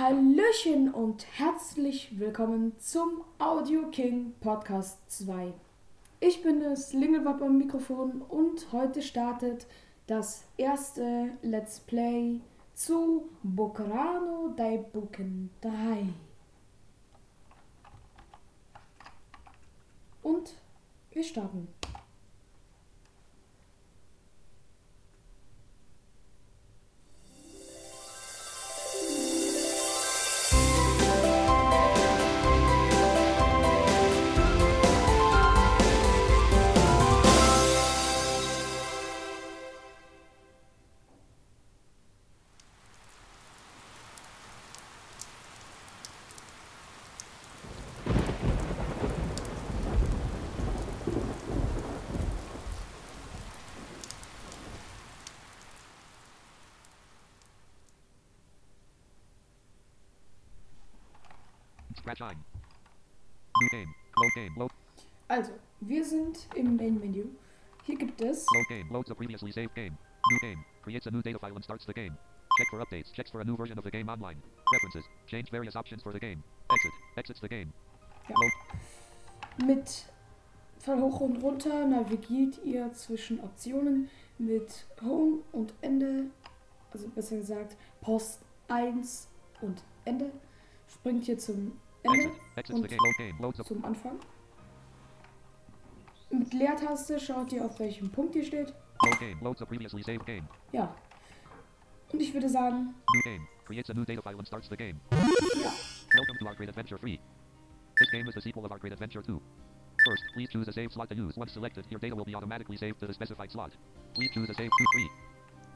Hallöchen und herzlich willkommen zum Audio King Podcast 2. Ich bin das Lingelwapp am Mikrofon und heute startet das erste Let's Play zu Bokrano dai Buken 3. Und wir starten. Also, wir sind im Main Menü. Hier gibt es Load game. Loads the previously saved game. New game. Creates a new data file and starts the game. Check for updates. Checks for a new version of the game online. Preferences. Change various options for the game. Exit. Exits the game. Ja. Load. mit von hoch und runter navigiert ihr zwischen Optionen mit Home und Ende, also besser gesagt Post 1 und Ende. Springt hier zum Und zum Anfang. Mit Leertaste schaut ihr auf welchem Punkt ihr steht. Ja. Und ich würde sagen, New game. Creates a new data file and starts the game. ja. Welcome to Our Great Adventure 3. This game is the sequel of Our Great Adventure 2. First, please choose a save slot to use. Once selected, your data will be automatically saved to the specified slot. Please choose a save 2 3.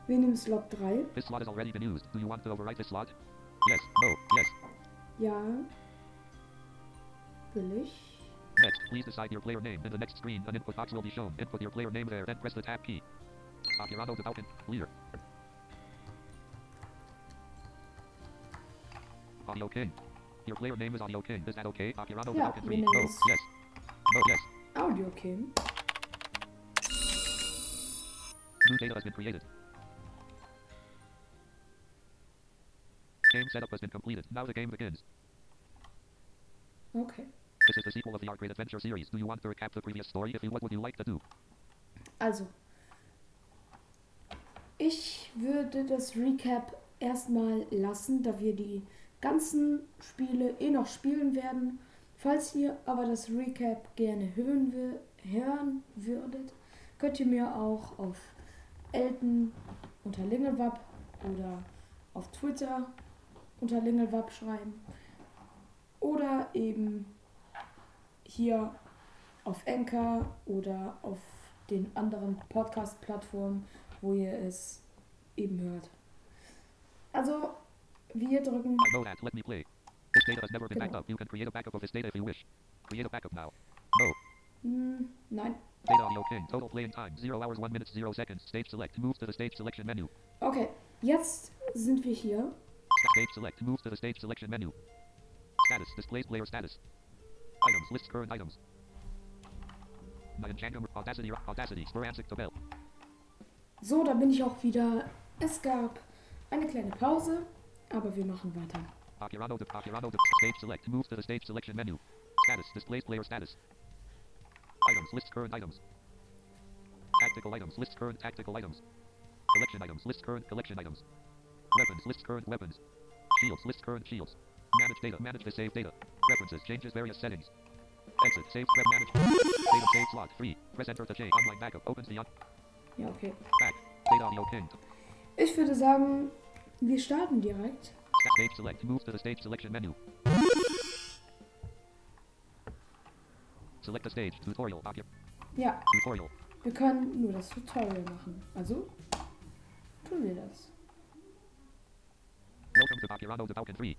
Wir nehmen Slot 3. This slot has already been used. Do you want to overwrite this slot? Yes. No. Yes. Ja. Next, please decide your player name. In the next screen, an input box will be shown. Input your player name there, then press the tab key. Akirano de Balkan, leader. Audio King. Your player name is Audio King. Is that okay? Ja, Balkan wir 3. nennen No. Yes. No. Yes. Audio Kim. New data has been created. Game setup has been completed. Now the game begins. Okay. This is the sequel of the Our Great Adventure series. Do you want to recap the previous story? If you what would you like to do? Also, ich würde das Recap erstmal lassen, da wir die ganzen Spiele eh noch spielen werden. Falls ihr aber das Recap gerne hören, wür- hören würdet, könnt ihr mir auch auf Elton unter Lingelwap oder auf Twitter unter Lingelwap schreiben. Oder eben hier auf Anchor oder auf den anderen Podcast-Plattformen, wo ihr es eben hört. Also, wir drücken. Know that. Let me play. This data has never been backed Genau. up. You can create a backup of this data if you wish. Create a backup now. No. Hm, nein. Data audio king. Total playing time. 0 hours, 1 minute, 0 seconds. Stage select. Move to the stage selection menu. Okay, jetzt sind wir hier. Stage select. Move to the stage selection menu. Status. Displays player status. Items. List current items. Audacity. Audacity. Sporansic Tabel. So, da bin ich auch wieder. Es gab eine kleine Pause, aber wir machen weiter. Akirano de Akirano de stage select. Move to the stage selection menu. Status. Displays player status. Items. List current items. Tactical items. List current tactical items. Collection items. List current collection items. Weapons. List current weapons. Shields. List current shields. Manage data. Manage the save data. Preferences. Changes various settings. Exit. Save. Prep. Manage. Data save slot. Free. Press enter to change. Online backup. Opens the Ja, okay. back. Data audio king. Ich würde sagen, wir starten direkt. Stage select. Move to the stage selection menu. Select a stage. Tutorial. Ja, Tutorial. wir können nur das Tutorial machen. Also, tun wir das. Welcome to Akirano de Balkan 3.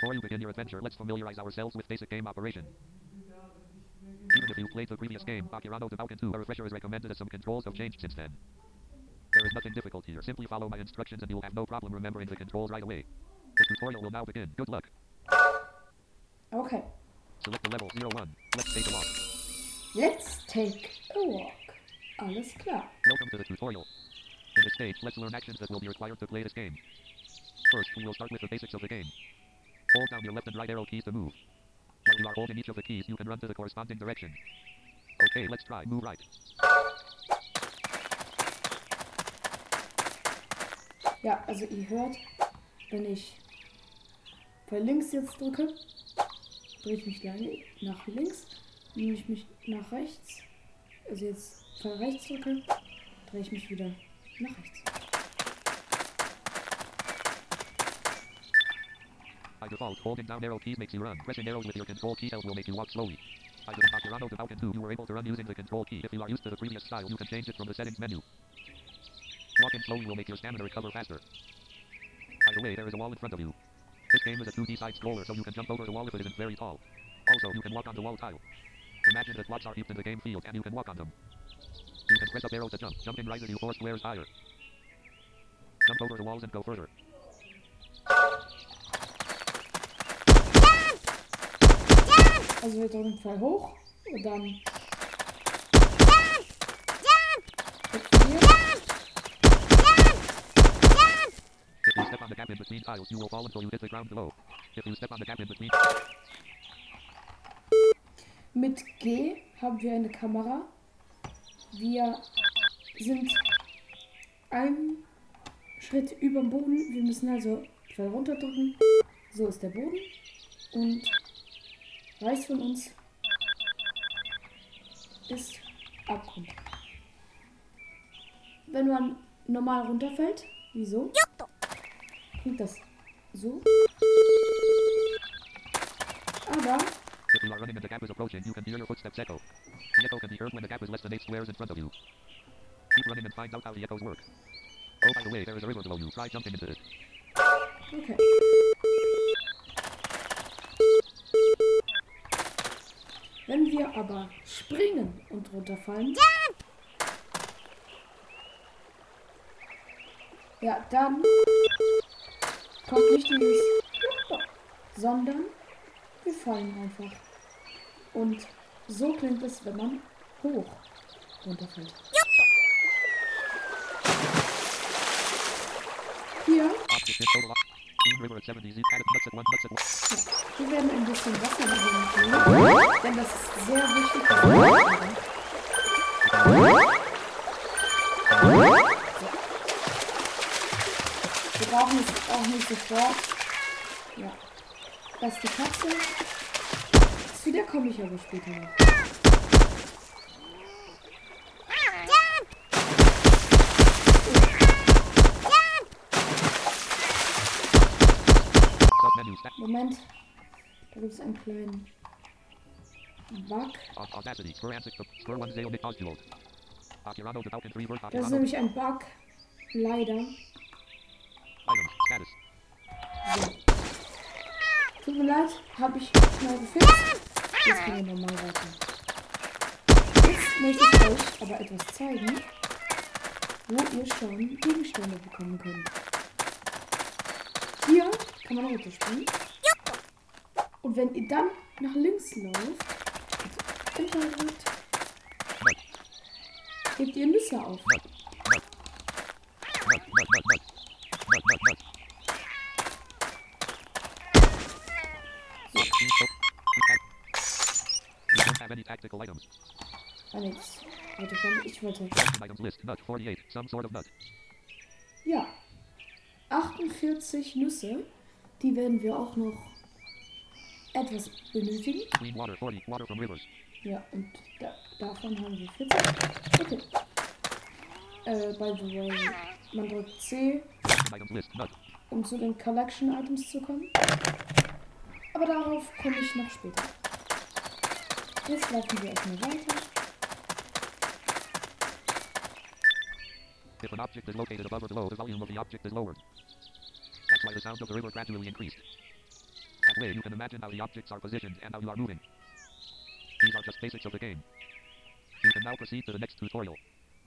Before you begin your adventure, let's familiarize ourselves with basic game operation. Even if you played the previous game, Akirano de Balkan 2, a refresher is recommended as some controls have changed since then. There is nothing difficult here. Simply follow my instructions and you'll have no problem remembering the controls right away. The tutorial will now begin. Good luck. Okay. Select the level 01. Let's take a walk. Let's take a walk. Alles klar. Welcome to the tutorial. In this stage, let's learn actions that will be required to play this game. First, we will start with the basics of the game. Hold down your left and right arrow keys to move. While you are holding each of the keys, you can run to the corresponding direction. Okay, let's try. Move right. Ja, also ihr hört, wenn ich bei links jetzt drücke, drehe ich mich lange nach links, wenn ich mich nach rechts, also jetzt bei rechts drücke, drehe ich mich wieder nach rechts. By default, holding down arrow keys makes you run. Pressing arrows with your control key will make you walk slowly. By the Bakirano to Falcon 2, you were able to run using the control key. If you are used to the previous style, you can change it from the settings menu. Walking slowly will make your stamina recover faster. By the way, there is a wall in front of you. This game is a 2D side scroller, so you can jump over the wall if it isn't very tall. Also, you can walk on the wall tile. Imagine that blocks are heaped in the game field and you can walk on them. You can press up arrow to jump. Jumping rises you four squares higher. Jump over the walls and go further. Below. If you step on the gap in between, Mit G haben wir eine Kamera. Wir sind einen Schritt über dem Boden. Wir müssen also Pfeil runterdrücken. So ist der Boden. Und rechts von uns ist Abgrund. Wenn man normal runterfällt, wieso? Klingt das so? Aber if you are running and the gap is approaching, you can hear your footsteps echo. The echo can be heard when the gap is less than 8 squares in front of you. Keep running and find out how the echoes work. Oh, by the way, there is a river below you. Try jumping into it. Okay. Wenn wir aber springen und runterfallen, ja, dann kommt nicht dieses sondern wir fallen einfach. Und so klingt es, wenn man hoch runterfällt. Hier wir werden ein bisschen Wasser nehmen, denn das ist sehr wichtig. Wir brauchen es auch nicht sofort. Ja. Das ist die Katze. Zu der komme ich aber später noch. Moment. Da gibt es einen kleinen Bug. Au- Audacity. Spur Ansix. Spur 1 Zeo Nick Oswald. Akirano to Falcon 3 Word. Das ist nämlich ein Bug. Leider. So. Tut mir leid, habe ich schnell gefixt. Jetzt gehen wir normal weiter. Jetzt möchte ich euch aber etwas zeigen, wo ihr schon Gegenstände bekommen könnt. Hier kann man runterspringen. Und wenn ihr dann nach links lauft, Internet, gebt ihr Nüsse auf. Alex, warte, komm, ich wollte. Ja. 48 Nüsse, die werden wir auch noch etwas benötigen. Clean water 40. Water from rivers. Ja, und da, davon haben wir 40. Okay. Äh, by the way, man drückt C, um zu den Collection Items zu kommen. Aber darauf komme ich noch später. Jetzt laufen wir erstmal weiter. If an object is located above or below, the volume of the object is lowered. That's why the sound of the river gradually increased. Way, you can imagine how the objects are positioned and how you are moving. These are just basics of the game. You can now proceed to the next tutorial.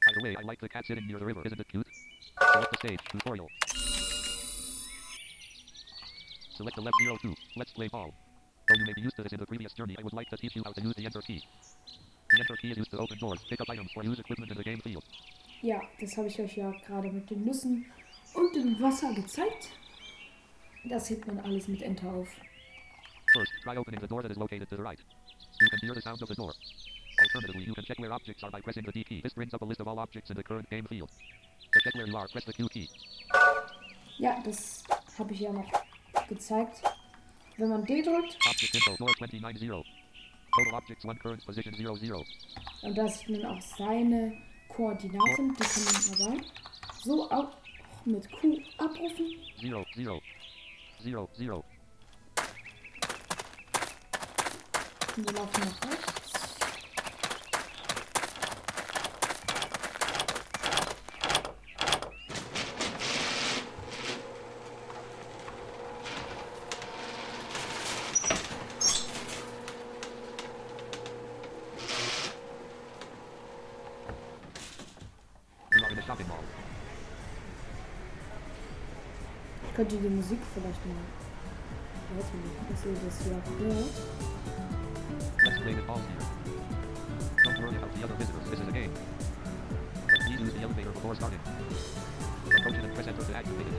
By the way, I like the cat sitting near the river. Isn't it cute? Select the stage. Tutorial. Select the left 02. Let's play ball. Though you may be used to this in the previous journey, I would like to teach you how to use the enter key. The enter key is used to open doors, pick up items, or use equipment in the game field. Ja, das habe ich euch ja gerade mit den Nüssen und dem Wasser gezeigt. Das hebt man alles mit Enter auf. First, try opening the door that is located to the right. You can hear the sound of the door. Alternatively, you can check where objects are by pressing the D key. This brings up a list of all objects in the current game field. To check where you are, press the Q key. Ja, das habe ich ja noch gezeigt. Wenn man D drückt, Object info, floor 290. Total objects, one current position 00. und da sieht man auch seine Koordinaten, die kann man aber so auch mit Q abrufen. 0, 0. 0, 0. Wir laufen nach rechts. Ich könnte die Musik vielleicht mal laufen machen, dass ihr das überhaupt hört. Let's play with balls here. Don't worry about the other visitors, this is a game. Please use the elevator before starting. Approach it and press enter to activate it.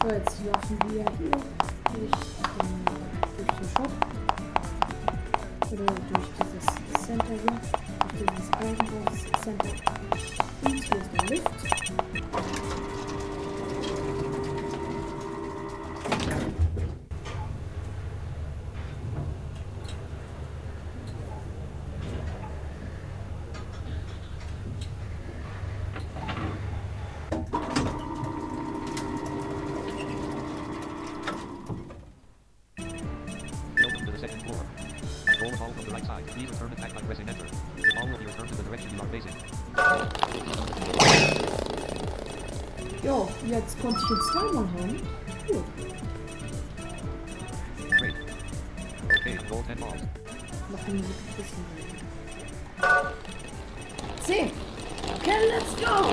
So, jetzt laufen wir hier durch den, durch den Shop. Oder durch dieses Center hier. Durch dieses Eigenhaus Center. Und hier ist der Lift. Okay, let's go!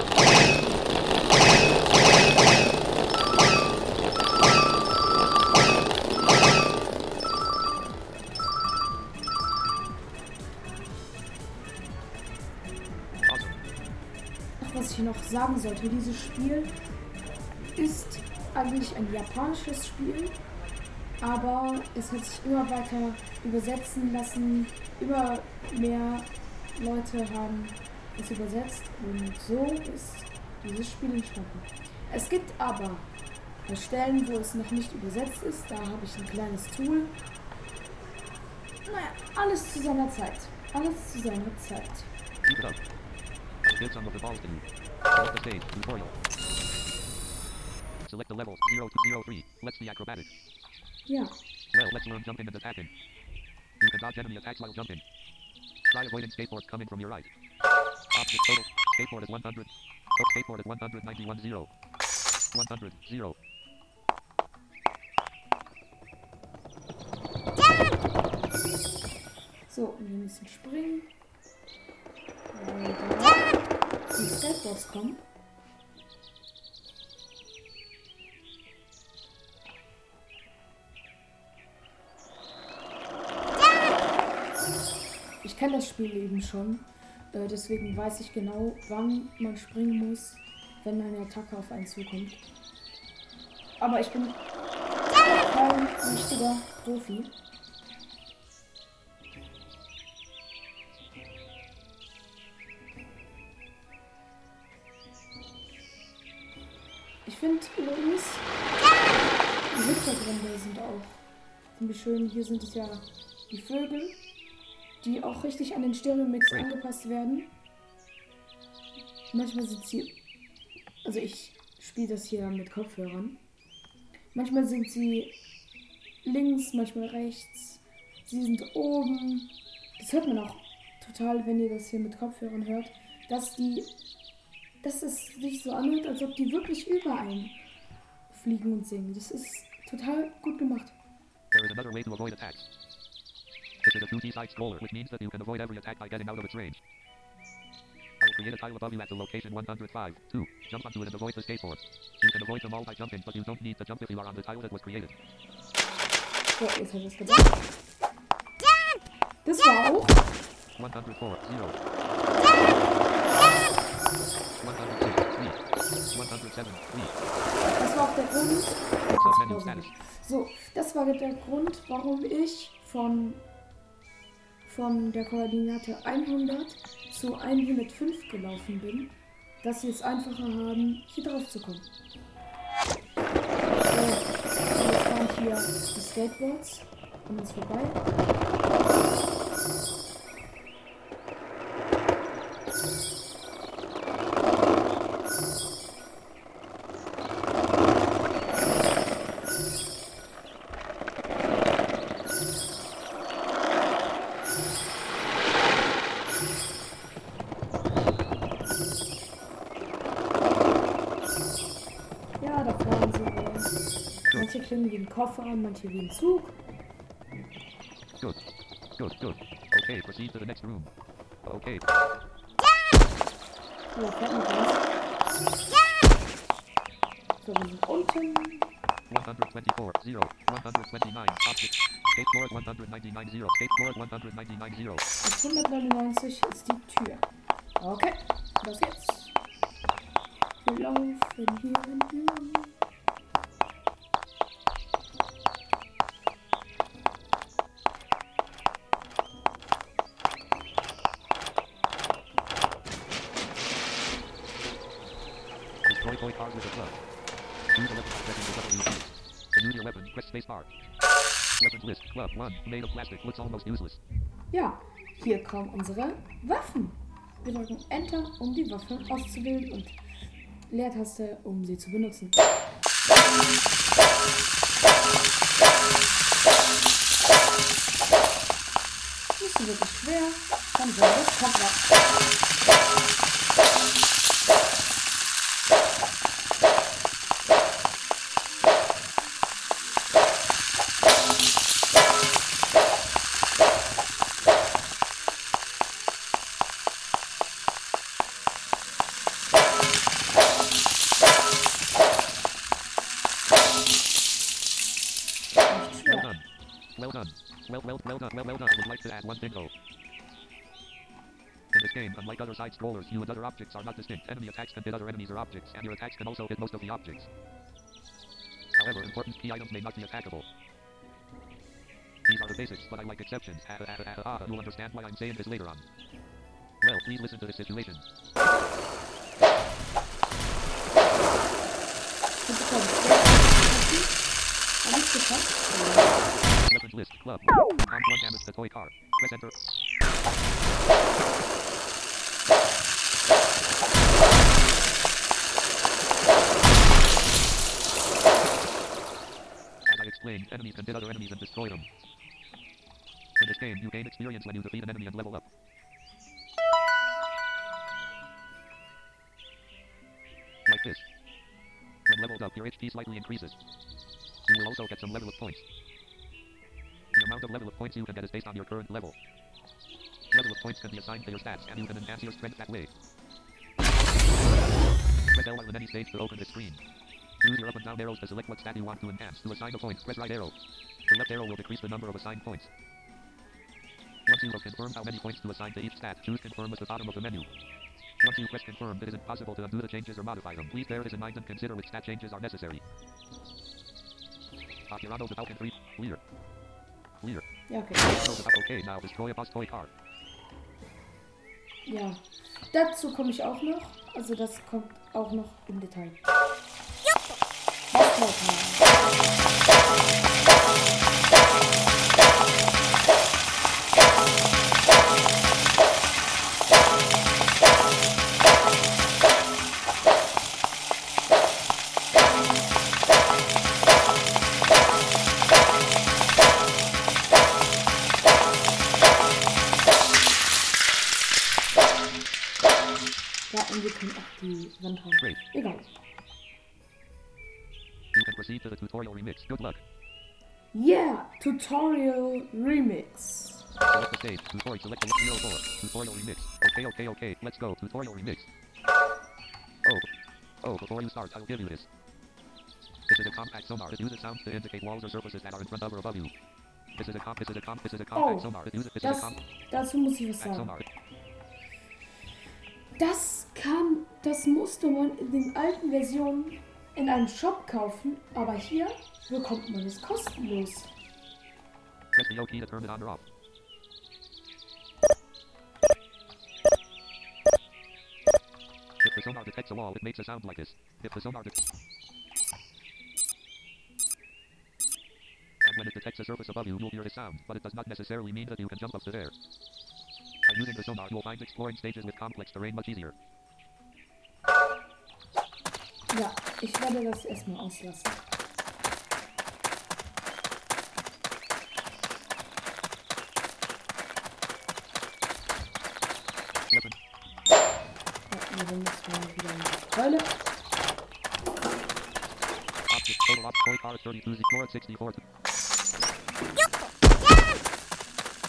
Was ich noch sagen sollte, dieses Spiel ist eigentlich ein japanisches Spiel, aber es hat sich immer weiter übersetzen lassen. Immer mehr Leute haben es übersetzt und so ist dieses Spiel entstanden. Es gibt aber Stellen, wo es noch nicht übersetzt ist. Da habe ich ein kleines Tool. Naja, alles zu seiner Zeit. Alles zu seiner Zeit. Select the levels 0 to 03. Let's see acrobatics. Ja. Well, let's learn jumping and attacking. You can dodge enemy attacks while jumping. Try avoiding skateboards coming from your right. Object total. Skateboard is 100. Oh, skateboard is 191 0. 100 0. So, und wir müssen springen. Weil da die Skateboards kommen. Ich kenne das Spiel eben schon. Äh, deswegen weiß ich genau, wann man springen muss, wenn eine Attacke auf einen zukommt. Aber ich bin kein richtiger Profi. Ich finde übrigens, die Hintergründe sind auch ziemlich schön. Hier sind es ja die Vögel, die auch richtig an den Stereo-Mix angepasst werden. Manchmal sind sie, also ich spiele das hier mit Kopfhörern. Manchmal sind sie links, manchmal rechts. Sie sind oben. Das hört man auch total, wenn ihr das hier mit Kopfhörern hört, dass die dass es sich so anhört, als ob die wirklich über einen fliegen und singen. Das ist total gut gemacht. There is another way to avoid attacks. This is a 2D side scroller, which means that you can avoid every attack by getting out of its range. I will create a tile above you at the location 105. 2. Jump onto it and avoid the skateboard. You can avoid them all by jumping, but you don't need to jump if you are on the tile that was created. So, jetzt habe ich es gedacht. Das war auch 104. 0. 106. 3. 107. Leave. Das war auch der Grund. Submenu status. So, das war der Grund, warum ich von, von der Koordinate 100 zu 105 gelaufen bin, dass sie es einfacher haben, hier drauf zu kommen. So, jetzt fahren hier die Skateboards an uns vorbei. Manche klingen wie ein Koffer, manche wie ein Zug. Good. Good, good. Okay, proceed to the next room. Okay. Da fährt was. So, wir sind unten. 124, 0, 129, object. State floor 199, 0. State floor 199, 0. Auf 199 ist die Tür. Okay, los geht's. Wir laufen hier entlang. Ja, hier kommen unsere Waffen. Wir drücken Enter, um die Waffe auszuwählen und Leertaste, um sie zu benutzen. Nicht so wirklich schwer, dann soll das Kopf To one. In this game, unlike other side scrollers, you and other objects are not distinct. Enemy attacks can hit other enemies or objects, and your attacks can also hit most of the objects. However, important key items may not be attackable. These are the basics, but I like exceptions. Ah, ah, ah, ah. You'll understand why I'm saying this later on. Well, please listen to this situation. Ich bekomme Habe ich geschafft? Weapons list, club. Armed one damage the toy car. Press enter. As I explained, enemies can hit other enemies and destroy them. In this game, you gain experience when you defeat an enemy and level up. Like this. When leveled up, your HP slightly increases. You will also get some level of points. The amount of level of points you can get is based on your current level. Level of points can be assigned to your stats, and you can enhance your strength that way. Press L1 on any stage to open this screen. Use your up and down arrows to select what stat you want to enhance. To assign a point, press right arrow. The left arrow will decrease the number of assigned points. Once you have confirmed how many points to assign to each stat, choose confirm at the bottom of the menu. Once you press confirm, it is impossible to undo the changes or modify them. Please bear this in mind and consider which stat changes are necessary. Akirano the Falcon 3. Clear. Clear. Ja, okay. The Falcon. Okay, now destroy a boss toy car. Ja. Dazu komme ich auch noch. Also das kommt auch noch im Detail. Was Ja, und wir können auch die Wand haben. Great. Egal. You can proceed to the tutorial remix. Good luck. Yeah, Tutorial Remix. Select the stage. Tutorial. Select the 04. Tutorial remix. Okay, okay, okay. Let's go. Tutorial remix. Oh. Oh, before you start, I'll give you this. This is a compact sonar. It uses sounds to indicate walls or surfaces that are in front of or above you. This is a comp. This is a comp. This is a compact Oh, sonar. It uses. This is a Das, compact dazu muss ich was sagen. sonar. Das kann, da etwas musste man in den alten Versionen in einem Shop kaufen, aber hier bekommt man es kostenlos. And when it detects a surface above you, you'll hear sound, but it does not necessarily mean that you can jump up to there. By using the sonar, you'll find exploring stages with complex terrain much easier. Ja, ich werde das erstmal auslassen. Ja, wir müssen mal wieder in die Keule. Object. Total op. Toy car 32. Floor 64.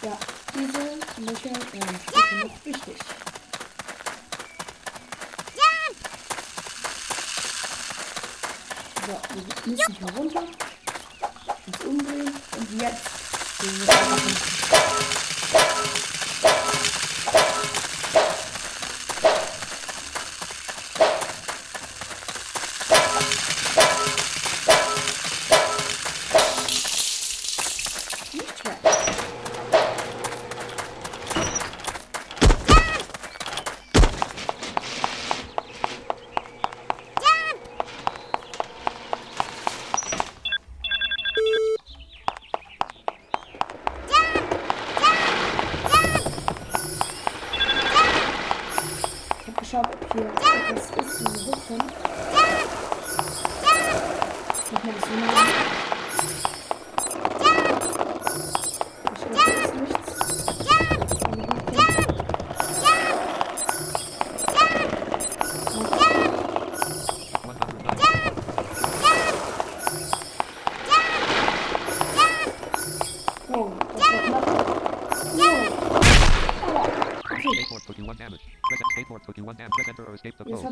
Ja, diese Löcher wären später noch wichtig. So, wir müssen hier runter, uns umdrehen. Und jetzt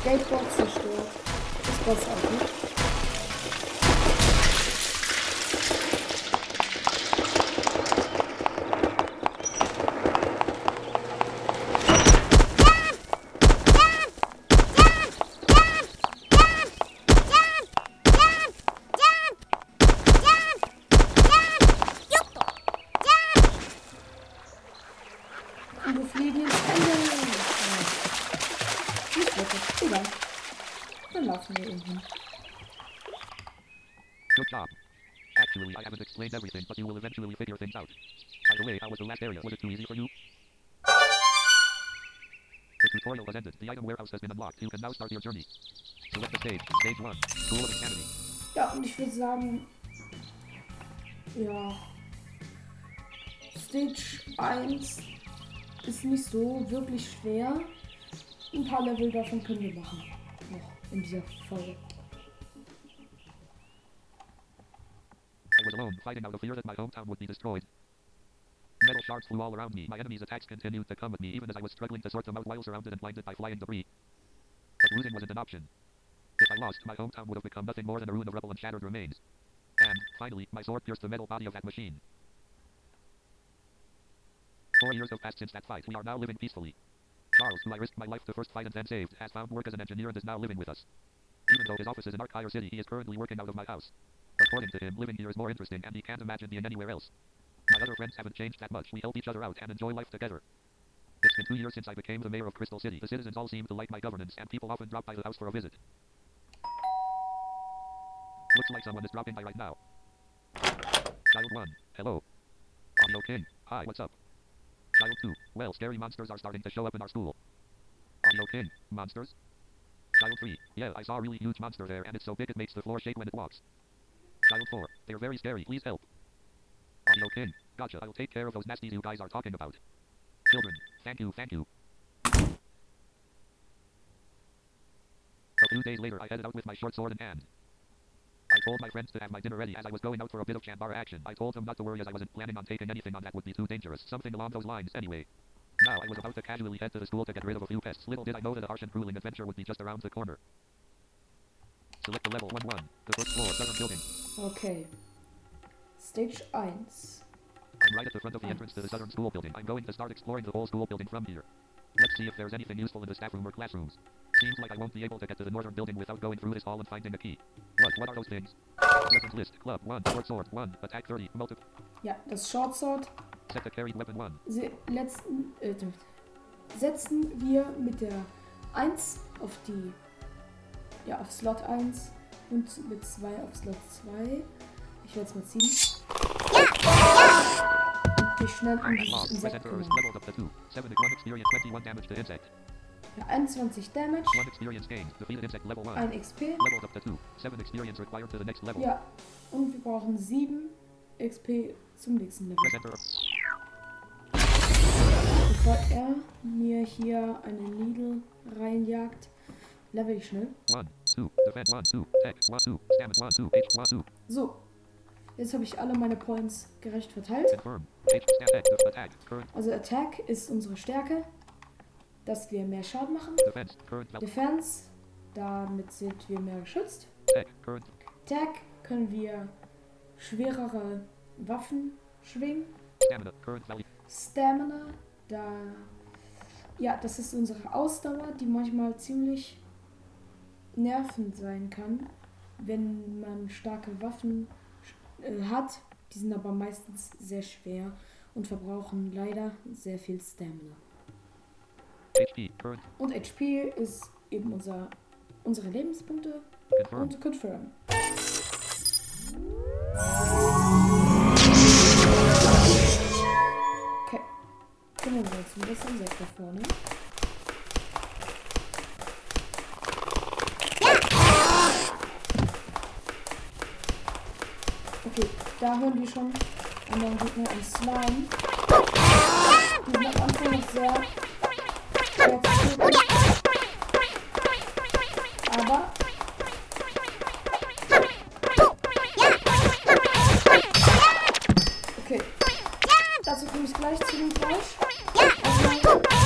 Skateboard zerstört. Das Boss auch nicht. Und wir fliegen ins Ende. Ja. Nicht wirklich. Egal. Dann laufen wir eben hin. Good job. Action. Actually, Explained everything, but you will eventually figure things out. By the way, how was the last area? Was it too easy for you? The tutorial has ended. The item warehouse has been unlocked. You can now start your journey. Select the stage. Stage 1. School of Insanity. Ja, und ich würde sagen, ja, Stage 1 ist nicht so wirklich schwer. Ein paar Level davon können wir machen. Noch in dieser Folge. Alone, fighting out of fear that my hometown would be destroyed. Metal shards flew all around me. My enemies' attacks continued to come at me even as I was struggling to sort them out while surrounded and blinded by flying debris. But losing wasn't an option. If I lost, my hometown would have become nothing more than a ruin of rubble and shattered remains. And, finally, my sword pierced the metal body of that machine. Four years have passed since that fight. We are now living peacefully. Charles, who I risked my life to first fight and then saved, has found work as an engineer and is now living with us. Even though his office is in Arkhire City, he is currently working out of my house. According to him, living here is more interesting and he can't imagine being anywhere else. My other friends haven't changed that much. We help each other out and enjoy life together. It's been two years since I became the mayor of Crystal City. The citizens all seem to like my governance and people often drop by the house for a visit. Looks like someone is dropping by right now. Child 1. Hello. Audio King. Hi, what's up? Child 2. Well, scary monsters are starting to show up in our school. Audio King. Monsters? Child 3. Yeah, I saw a really huge monster there and it's so big it makes the floor shake when it walks. Child 4. They're very scary. Please help. Audio King. Gotcha. I'll take care of those nasties you guys are talking about. Children. Thank you, thank you. A few days later, I headed out with my short sword in hand. I told my friends to have my dinner ready as I was going out for a bit of Chambara action. I told them not to worry as I wasn't planning on taking anything on that would be too dangerous. Something along those lines, anyway. Now I was about to casually head to the school to get rid of a few pests. Little did I know that a harsh and grueling adventure would be just around the corner. Select the level 1-1. The first floor, southern building. Okay. Stage 1. I'm right at the front of the entrance to the southern school building. I'm going to start exploring the whole school building from here. Let's see if there's anything useful in the staff room or classrooms. Seems like I won't be able to get to the northern building without going through this hall and finding a key. What? What are those things? Weapons list. Club 1. Short sword 1. Attack 30. Multi- Ja, das Short Sword set the carried weapon 1. se letzten, äh, setzen wir mit der 1 auf die, ja, auf Slot 1 und mit 2 auf Slot 2. Ich werde es mal ziehen. Und mich schnell um dieses. Insekt Present kümmern. first. Leveled up to 2. 7 1 experience 21 damage to insect. Ja, 21 Damage, 1 experience gained. Defeated insect level 1. 1 XP. Leveled up to 2. 7 experience required to the next level. Ja, und wir brauchen 7 XP zum nächsten Level. Bevor er mir hier eine Needle reinjagt, level ich schnell. 1, 2, defend 1, 2, tech 1, 2, stamina 1, 2, H 1, 2, So, jetzt habe ich alle meine Points gerecht verteilt. Also Attack ist unsere Stärke, dass wir mehr Schaden machen. defense, damit sind wir mehr geschützt. Attack können wir schwerere Waffen schwingen. Stamina, da ja, das ist unsere Ausdauer, die manchmal ziemlich nervend sein kann, wenn man starke Waffen äh, hat. Die sind aber meistens sehr schwer und verbrauchen leider sehr viel Stamina. HP, Und HP ist eben unser, unsere Lebenspunkte confirm, und Confirm. Okay. Kümmern wir uns um das Insekt da vorne. Okay, da hören wir schon anderen Gegner im Slime. Die sind noch sehr. Aber Okay. Dazu komme ich gleich zu dem Fleisch. Erstmal-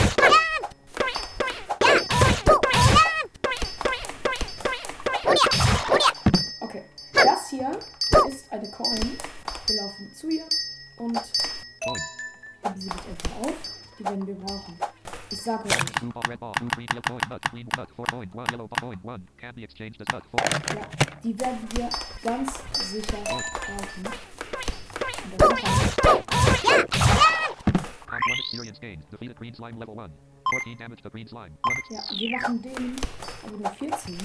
Ja, die werden wir ganz sicher brauchen. Ja, wir machen den aber nur 14.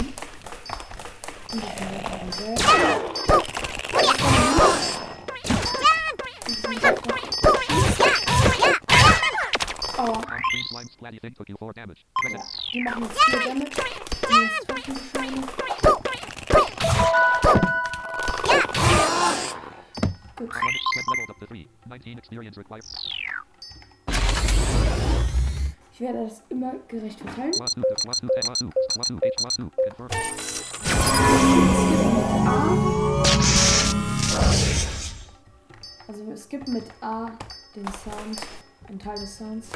Wir skippen mit A den Sound, einen Teil des Sounds.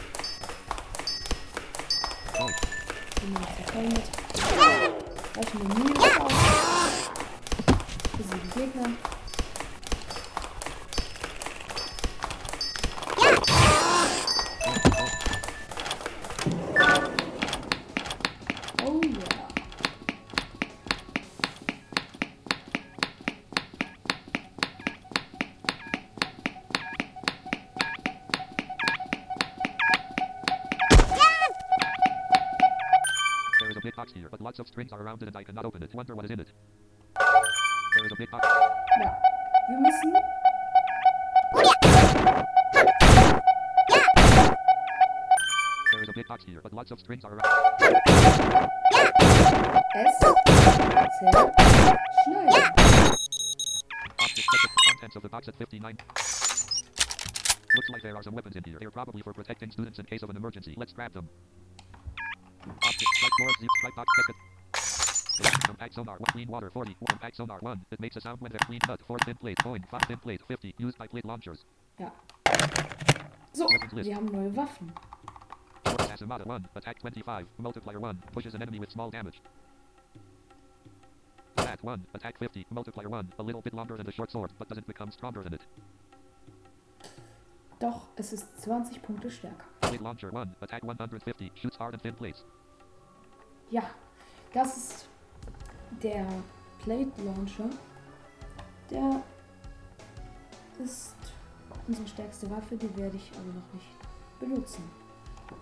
Den nehme ich verteilen mit. Gleich eine Minus auf. Besiegen Gegner. Of strings are around it and I cannot open it. Wonder what is in it. There is a big box. Ja. Wir müssen There is a big box here, but lots of strings are around. es zerschneiden. Object check the contents of the box at 59. Looks like there are some weapons in here. They're probably for protecting students in case of an emergency. Let's grab them. Object strike floor, zip strike box check it. Compact sonar, one clean water, 40. Compact sonar, 1. It makes a sound when they're clean cut. 4 thin plate, coin, 5 thin plate, 50. Used by plate launchers. Ja. So, wir haben neue Waffen. Asimata, 1. Attack 25. Multiplier 1. Pushes an enemy with small damage. Stat 1. Attack 50. Multiplier 1. A little bit longer than the short sword, but doesn't become stronger than it. Doch, es ist 20 Punkte stärker. Plate launcher 1. Attack 150. Shoots hard and thin plates. Ja, das ist der Plate Launcher. Der ist unsere stärkste Waffe, die werde ich aber noch nicht benutzen.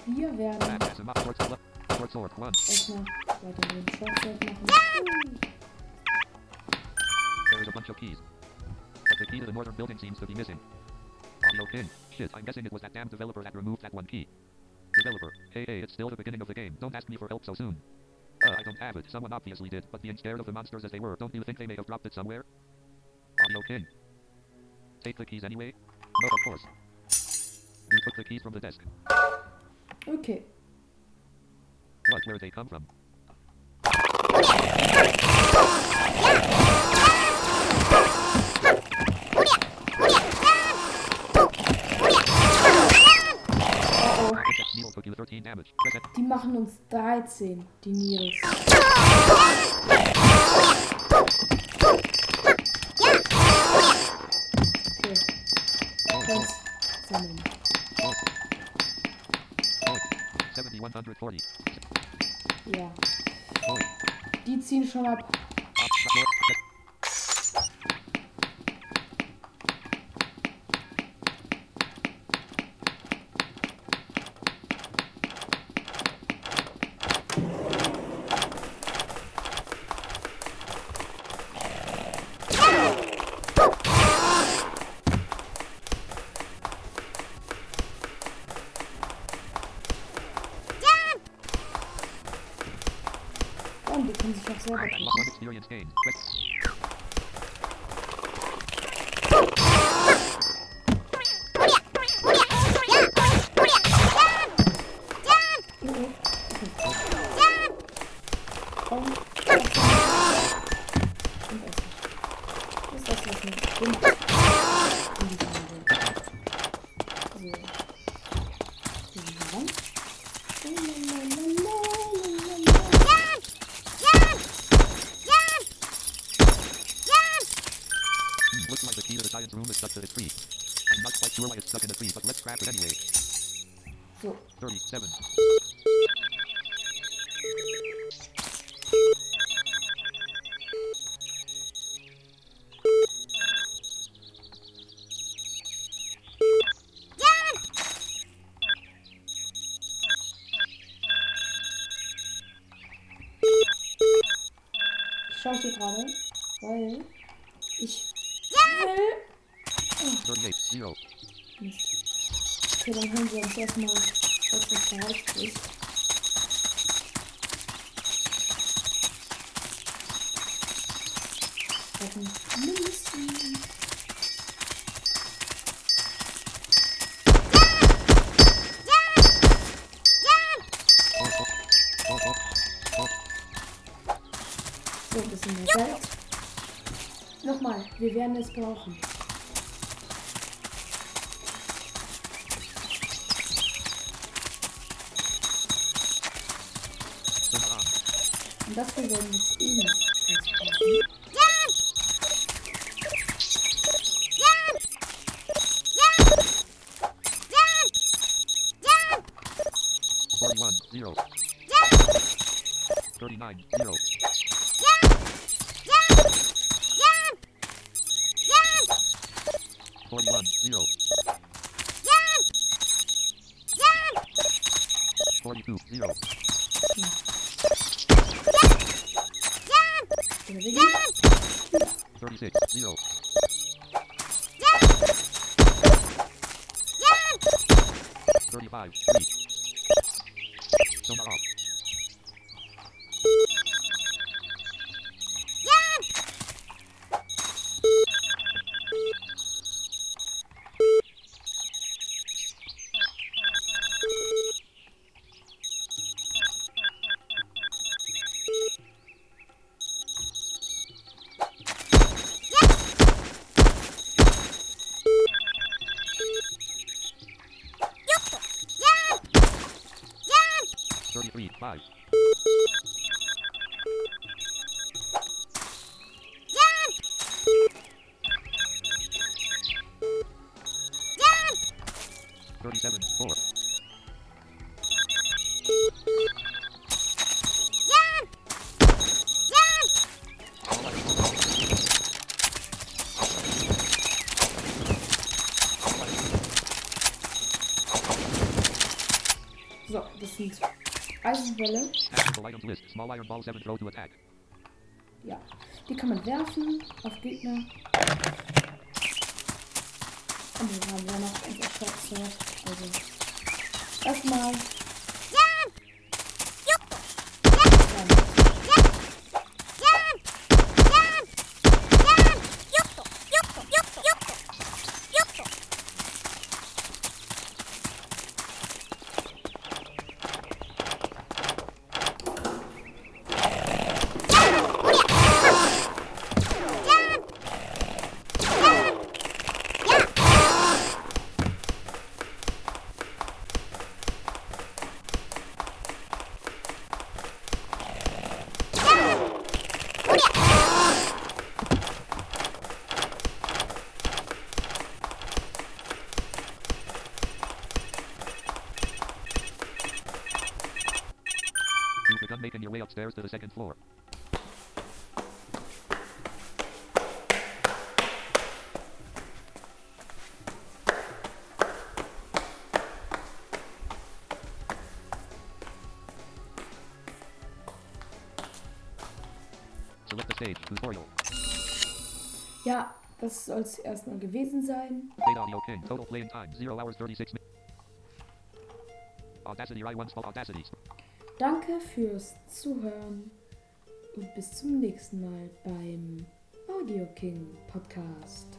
Wir werden Stat Asimata, short, sword- short sword 1. erstmal weiter den Shortset machen. There is a bunch of keys. But the key to the northern building seems to be missing. Audio pin. Shit, I'm guessing it was that damn developer that removed that one key. Developer. Hey, hey, it's still the beginning of the game. Don't ask me for help so soon. Uh, I don't have it. Someone obviously did, but being scared of the monsters as they were, don't you think they may have dropped it somewhere? Audio pin. Take the keys anyway? No, of course. You took the keys from the desk. Okay, What, where they come from? Project Needle took you 13 damage. Press it. die machen uns 13, die Nils. Okay, Holz sammeln. 7140. Ja, die ziehen schon ab. Ist das, was Okay, dann hören wir uns erstmal das, was da ist. So, ein bisschen mehr Geld. Nochmal, wir werden es brauchen. d'artisanat Ja, die kann man werfen auf Gegner. Und wir haben ja noch unser Shotset. Also, erstmal. To the second floor. Select the stage. Tutorial. Ja, das soll es erstmal gewesen sein. Date audio king. Total playing time. 0 hours 36 minutes. Audacity i1 spell Audacity. Danke fürs Zuhören und bis zum nächsten Mal beim Audio King Podcast.